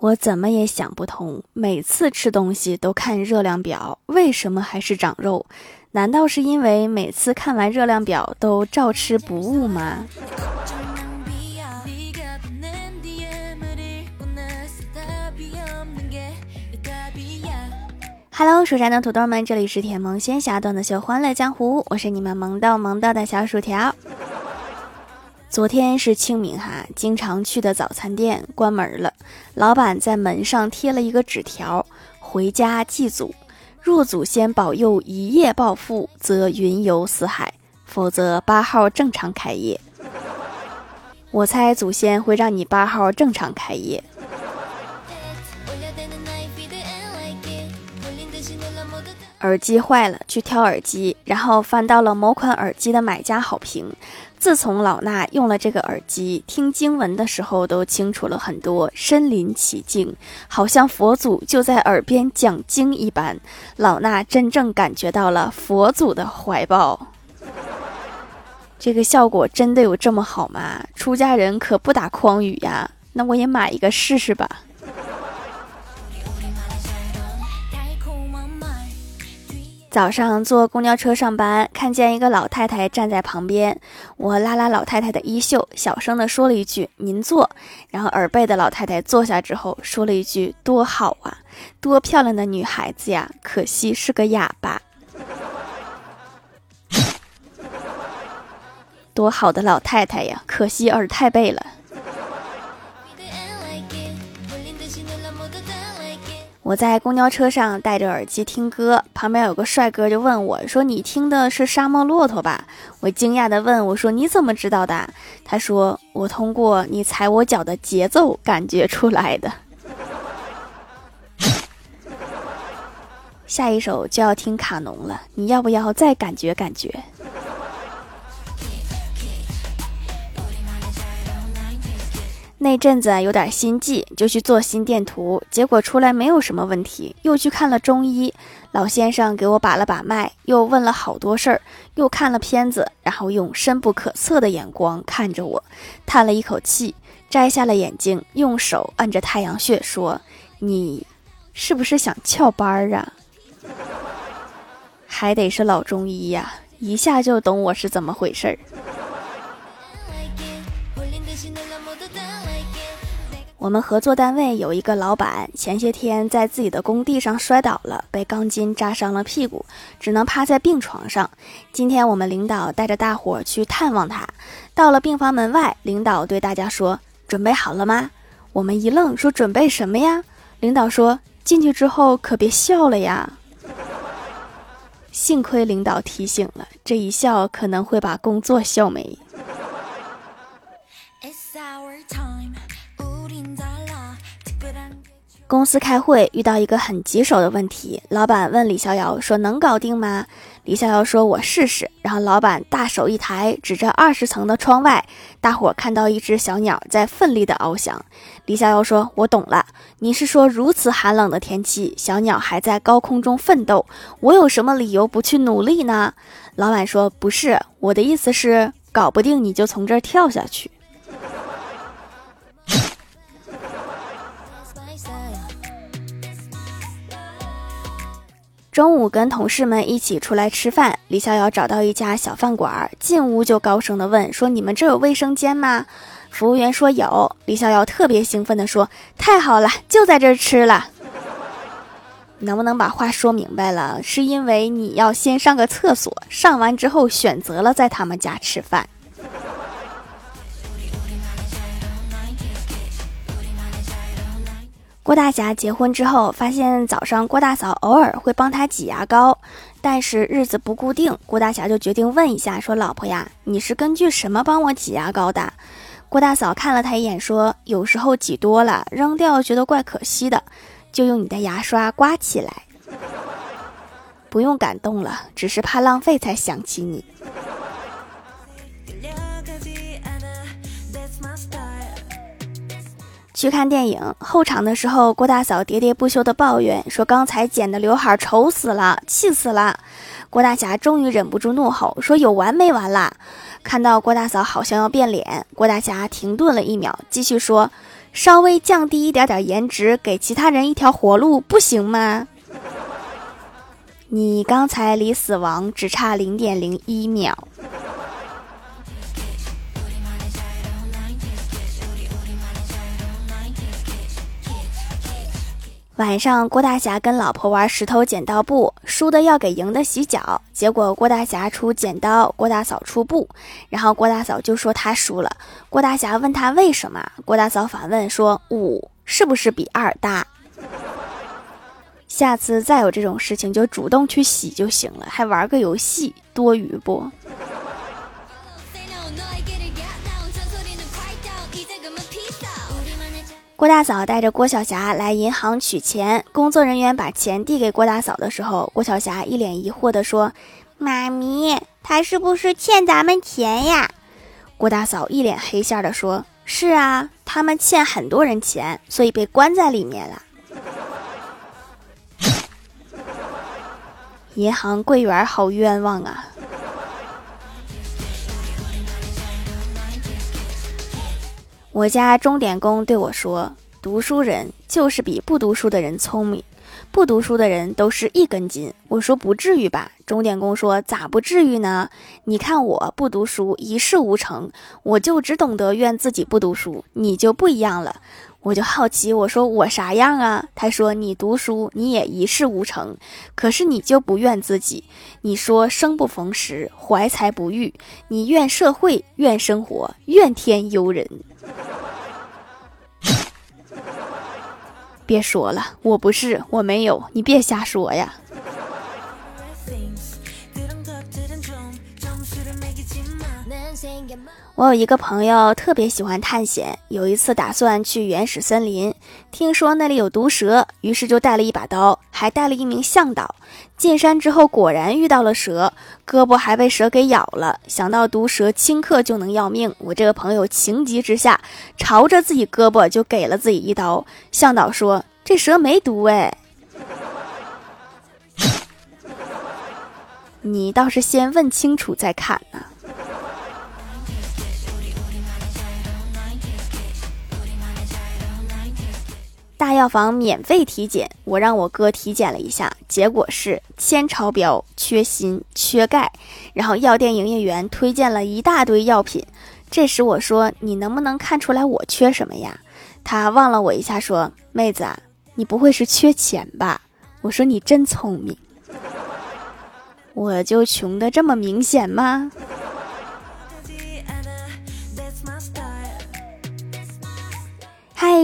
我怎么也想不通，每次吃东西都看热量表，为什么还是长肉？难道是因为每次看完热量表都照吃不误吗？Hello，蜀山的土豆们，这里是甜萌仙侠段子秀《欢乐江湖》，我是你们萌到萌到的小薯条。昨天是清明哈，经常去的早餐店关门了，老板在门上贴了一个纸条：回家祭祖，若祖先保佑一夜暴富，则云游四海；否则八号正常开业。我猜祖先会让你八号正常开业。耳机坏了，去挑耳机，然后翻到了某款耳机的买家好评。自从老衲用了这个耳机，听经文的时候都清楚了很多，身临其境，好像佛祖就在耳边讲经一般。老衲真正感觉到了佛祖的怀抱。这个效果真的有这么好吗？出家人可不打诳语呀。那我也买一个试试吧。早上坐公交车上班，看见一个老太太站在旁边，我拉拉老太太的衣袖，小声的说了一句“您坐”，然后耳背的老太太坐下之后说了一句“多好啊，多漂亮的女孩子呀，可惜是个哑巴”。多好的老太太呀，可惜耳太背了。我在公交车上戴着耳机听歌，旁边有个帅哥就问我说：“你听的是沙漠骆驼吧？”我惊讶地问我说：“你怎么知道的？”他说：“我通过你踩我脚的节奏感觉出来的。”下一首就要听卡农了，你要不要再感觉感觉？那阵子有点心悸，就去做心电图，结果出来没有什么问题。又去看了中医，老先生给我把了把脉，又问了好多事儿，又看了片子，然后用深不可测的眼光看着我，叹了一口气，摘下了眼镜，用手按着太阳穴说：“你是不是想翘班儿啊？还得是老中医呀，一下就懂我是怎么回事儿。”我们合作单位有一个老板，前些天在自己的工地上摔倒了，被钢筋扎伤了屁股，只能趴在病床上。今天我们领导带着大伙去探望他，到了病房门外，领导对大家说：“准备好了吗？”我们一愣，说：“准备什么呀？”领导说：“进去之后可别笑了呀。”幸亏领导提醒了，这一笑可能会把工作笑没。公司开会遇到一个很棘手的问题，老板问李逍遥说：“能搞定吗？”李逍遥说：“我试试。”然后老板大手一抬，指着二十层的窗外，大伙看到一只小鸟在奋力的翱翔。李逍遥说：“我懂了，你是说如此寒冷的天气，小鸟还在高空中奋斗，我有什么理由不去努力呢？”老板说：“不是，我的意思是，搞不定你就从这儿跳下去。”中午跟同事们一起出来吃饭，李逍遥找到一家小饭馆，进屋就高声的问说：“你们这有卫生间吗？”服务员说有。李逍遥特别兴奋的说：“太好了，就在这儿吃了。” 能不能把话说明白了？是因为你要先上个厕所，上完之后选择了在他们家吃饭。郭大侠结婚之后，发现早上郭大嫂偶尔会帮他挤牙膏，但是日子不固定。郭大侠就决定问一下，说：“老婆呀，你是根据什么帮我挤牙膏的？”郭大嫂看了他一眼，说：“有时候挤多了扔掉，觉得怪可惜的，就用你的牙刷刮起来。不用感动了，只是怕浪费才想起你。”去看电影后场的时候，郭大嫂喋喋不休的抱怨说：“刚才剪的刘海丑死了，气死了！”郭大侠终于忍不住怒吼说：“有完没完啦！”看到郭大嫂好像要变脸，郭大侠停顿了一秒，继续说：“稍微降低一点点颜值，给其他人一条活路，不行吗？你刚才离死亡只差零点零一秒。晚上，郭大侠跟老婆玩石头剪刀布，输的要给赢的洗脚。结果郭大侠出剪刀，郭大嫂出布，然后郭大嫂就说他输了。郭大侠问他为什么，郭大嫂反问说：“五是不是比二大？”下次再有这种事情，就主动去洗就行了，还玩个游戏，多余不？郭大嫂带着郭晓霞来银行取钱，工作人员把钱递给郭大嫂的时候，郭晓霞一脸疑惑地说：“妈咪，他是不是欠咱们钱呀？”郭大嫂一脸黑线地说：“是啊，他们欠很多人钱，所以被关在里面了。”银行柜员好冤枉啊！我家钟点工对我说：“读书人就是比不读书的人聪明，不读书的人都是一根筋。”我说：“不至于吧？”钟点工说：“咋不至于呢？你看我不读书，一事无成，我就只懂得怨自己不读书，你就不一样了。”我就好奇，我说：“我啥样啊？”他说：“你读书，你也一事无成，可是你就不怨自己。你说生不逢时，怀才不遇，你怨社会，怨生活，怨天尤人。”别说了，我不是，我没有，你别瞎说呀。我有一个朋友特别喜欢探险，有一次打算去原始森林，听说那里有毒蛇，于是就带了一把刀，还带了一名向导。进山之后，果然遇到了蛇，胳膊还被蛇给咬了。想到毒蛇顷刻就能要命，我这个朋友情急之下，朝着自己胳膊就给了自己一刀。向导说：“这蛇没毒哎，你倒是先问清楚再砍呢。”大药房免费体检，我让我哥体检了一下，结果是铅超标、缺锌、缺钙。然后药店营业员推荐了一大堆药品。这时我说：“你能不能看出来我缺什么呀？”他望了我一下，说：“妹子啊，你不会是缺钱吧？”我说：“你真聪明。”我就穷的这么明显吗？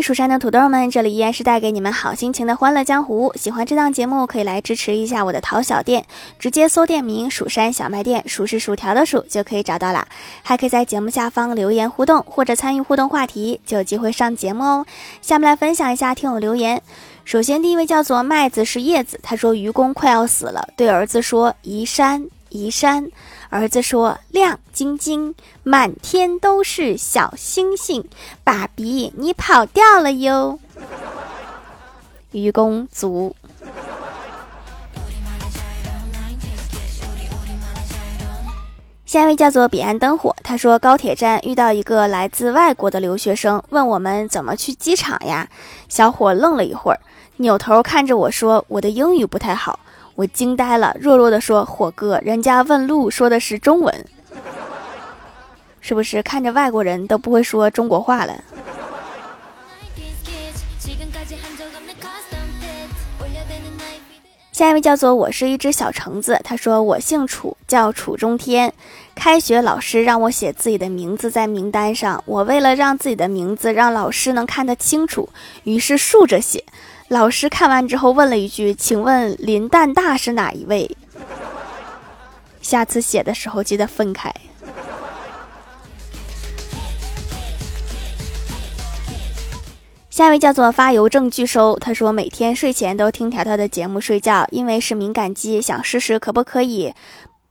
蜀山的土豆们，这里依然是带给你们好心情的欢乐江湖。喜欢这档节目，可以来支持一下我的淘小店，直接搜店名“蜀山小卖店”，数是薯条的数就可以找到了。还可以在节目下方留言互动，或者参与互动话题，就有机会上节目哦。下面来分享一下听友留言。首先，第一位叫做麦子是叶子，他说愚公快要死了，对儿子说：“移山，移山。”儿子说：“亮晶晶，满天都是小星星。”爸比，你跑掉了哟。愚公足。下一位叫做彼岸灯火，他说高铁站遇到一个来自外国的留学生，问我们怎么去机场呀？小伙愣了一会儿，扭头看着我说：“我的英语不太好。”我惊呆了，弱弱的说：“火哥，人家问路说的是中文，是不是看着外国人都不会说中国话了？”下一位叫做我是一只小橙子，他说我姓楚，叫楚中天。开学老师让我写自己的名字在名单上，我为了让自己的名字让老师能看得清楚，于是竖着写。老师看完之后问了一句：“请问林蛋大是哪一位？”下次写的时候记得分开。下一位叫做发邮政拒收，他说每天睡前都听条条的节目睡觉，因为是敏感肌，想试试可不可以。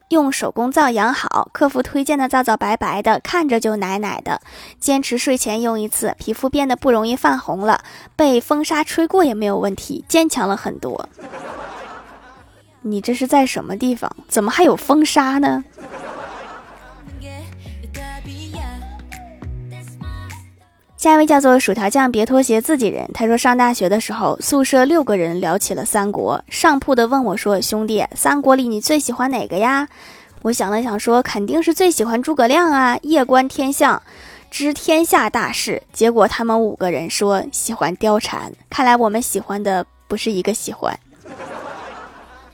用手工皂养好，客服推荐的皂皂白白的，看着就奶奶的。坚持睡前用一次，皮肤变得不容易泛红了，被风沙吹过也没有问题，坚强了很多。你这是在什么地方？怎么还有风沙呢？下一位叫做薯条酱，别拖鞋，自己人。他说上大学的时候，宿舍六个人聊起了三国。上铺的问我说：“兄弟，三国里你最喜欢哪个呀？”我想了想说：“肯定是最喜欢诸葛亮啊，夜观天象，知天下大事。”结果他们五个人说喜欢貂蝉。看来我们喜欢的不是一个喜欢。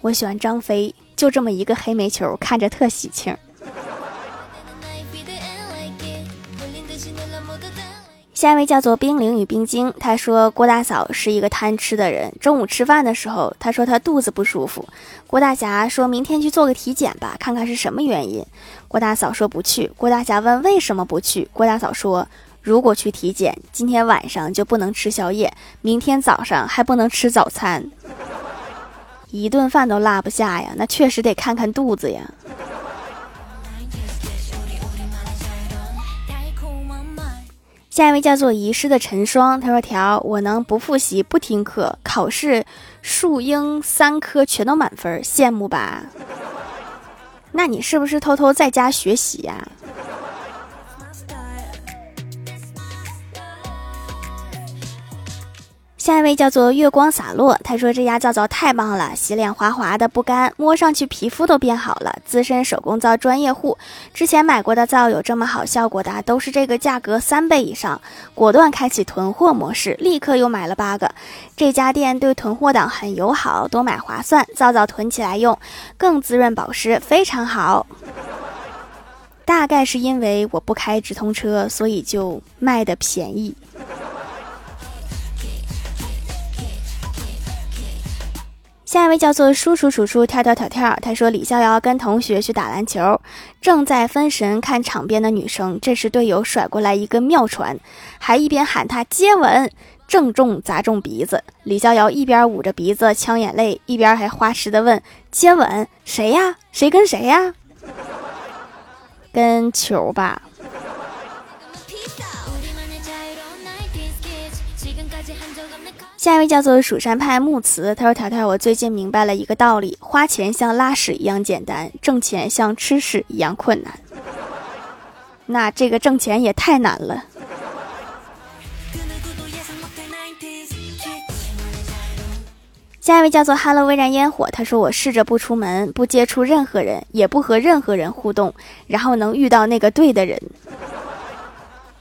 我喜欢张飞，就这么一个黑煤球，看着特喜庆。下一位叫做冰凌与冰晶，他说郭大嫂是一个贪吃的人。中午吃饭的时候，他说他肚子不舒服。郭大侠说明天去做个体检吧，看看是什么原因。郭大嫂说不去。郭大侠问为什么不去？郭大嫂说如果去体检，今天晚上就不能吃宵夜，明天早上还不能吃早餐，一顿饭都落不下呀。那确实得看看肚子呀。下一位叫做遗失的陈双，他说：“条，我能不复习不听课，考试数英三科全都满分，羡慕吧？那你是不是偷偷在家学习呀？”下一位叫做月光洒落，他说这家皂皂太棒了，洗脸滑滑的不干，摸上去皮肤都变好了。资深手工皂专业户，之前买过的皂有这么好效果的，都是这个价格三倍以上。果断开启囤货模式，立刻又买了八个。这家店对囤货党很友好，多买划算，皂皂囤起来用，更滋润保湿，非常好。大概是因为我不开直通车，所以就卖的便宜。下一位叫做叔叔，叔叔跳跳跳跳。他说：“李逍遥跟同学去打篮球，正在分神看场边的女生，这时队友甩过来一个妙传，还一边喊他接吻，正中砸中鼻子。李逍遥一边捂着鼻子呛眼泪，一边还花痴的问：接吻谁呀？谁跟谁呀？跟球吧。”下一位叫做蜀山派木慈，他说：“条条，我最近明白了一个道理，花钱像拉屎一样简单，挣钱像吃屎一样困难。那这个挣钱也太难了。”下一位叫做 Hello 微燃烟火，他说：“我试着不出门，不接触任何人，也不和任何人互动，然后能遇到那个对的人。”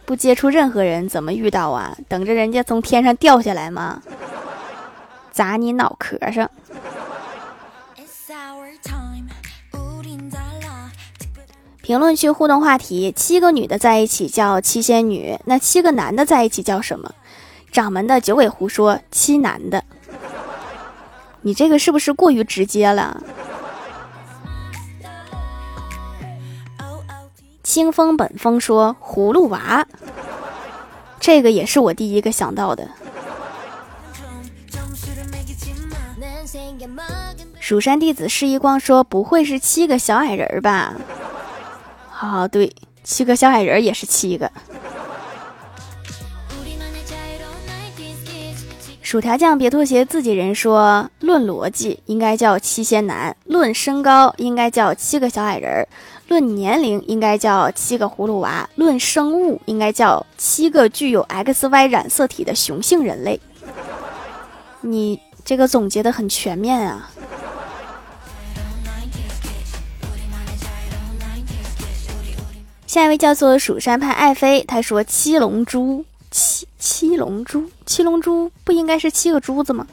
不接触任何人，怎么遇到啊？等着人家从天上掉下来吗？砸你脑壳上！评论区互动话题：七个女的在一起叫七仙女，那七个男的在一起叫什么？掌门的九尾狐说七男的。你这个是不是过于直接了？清风本风说葫芦娃，这个也是我第一个想到的。蜀山弟子释一光说不会是七个小矮人吧？啊，对，七个小矮人也是七个。薯条酱别拖鞋，自己人说论逻辑应该叫七仙男，论身高应该叫七个小矮人。论年龄应该叫七个葫芦娃，论生物应该叫七个具有 XY 染色体的雄性人类。你这个总结的很全面啊。下一位叫做蜀山派爱妃，他说七龙珠，七七龙珠，七龙珠不应该是七个珠子吗？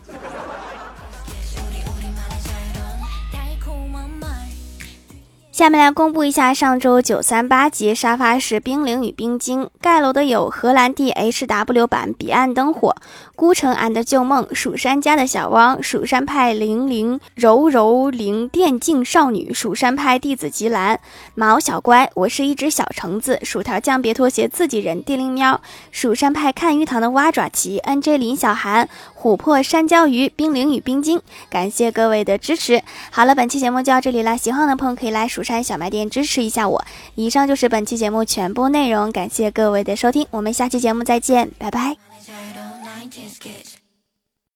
下面来公布一下上周九三八级沙发是冰凌与冰晶盖楼的有荷兰弟 H W 版彼岸灯火、孤城安的旧梦、蜀山家的小汪、蜀山派零零柔柔灵电竞少女、蜀山派弟子吉兰、毛小乖，我是一只小橙子、薯条酱别拖鞋自己人、地灵喵、蜀山派看鱼塘的蛙爪旗、N J 林小涵、琥珀山椒鱼、冰凌与冰晶，感谢各位的支持。好了，本期节目就到这里了，喜欢的朋友可以来蜀。山小卖店支持一下我。以上就是本期节目全部内容，感谢各位的收听，我们下期节目再见，拜拜。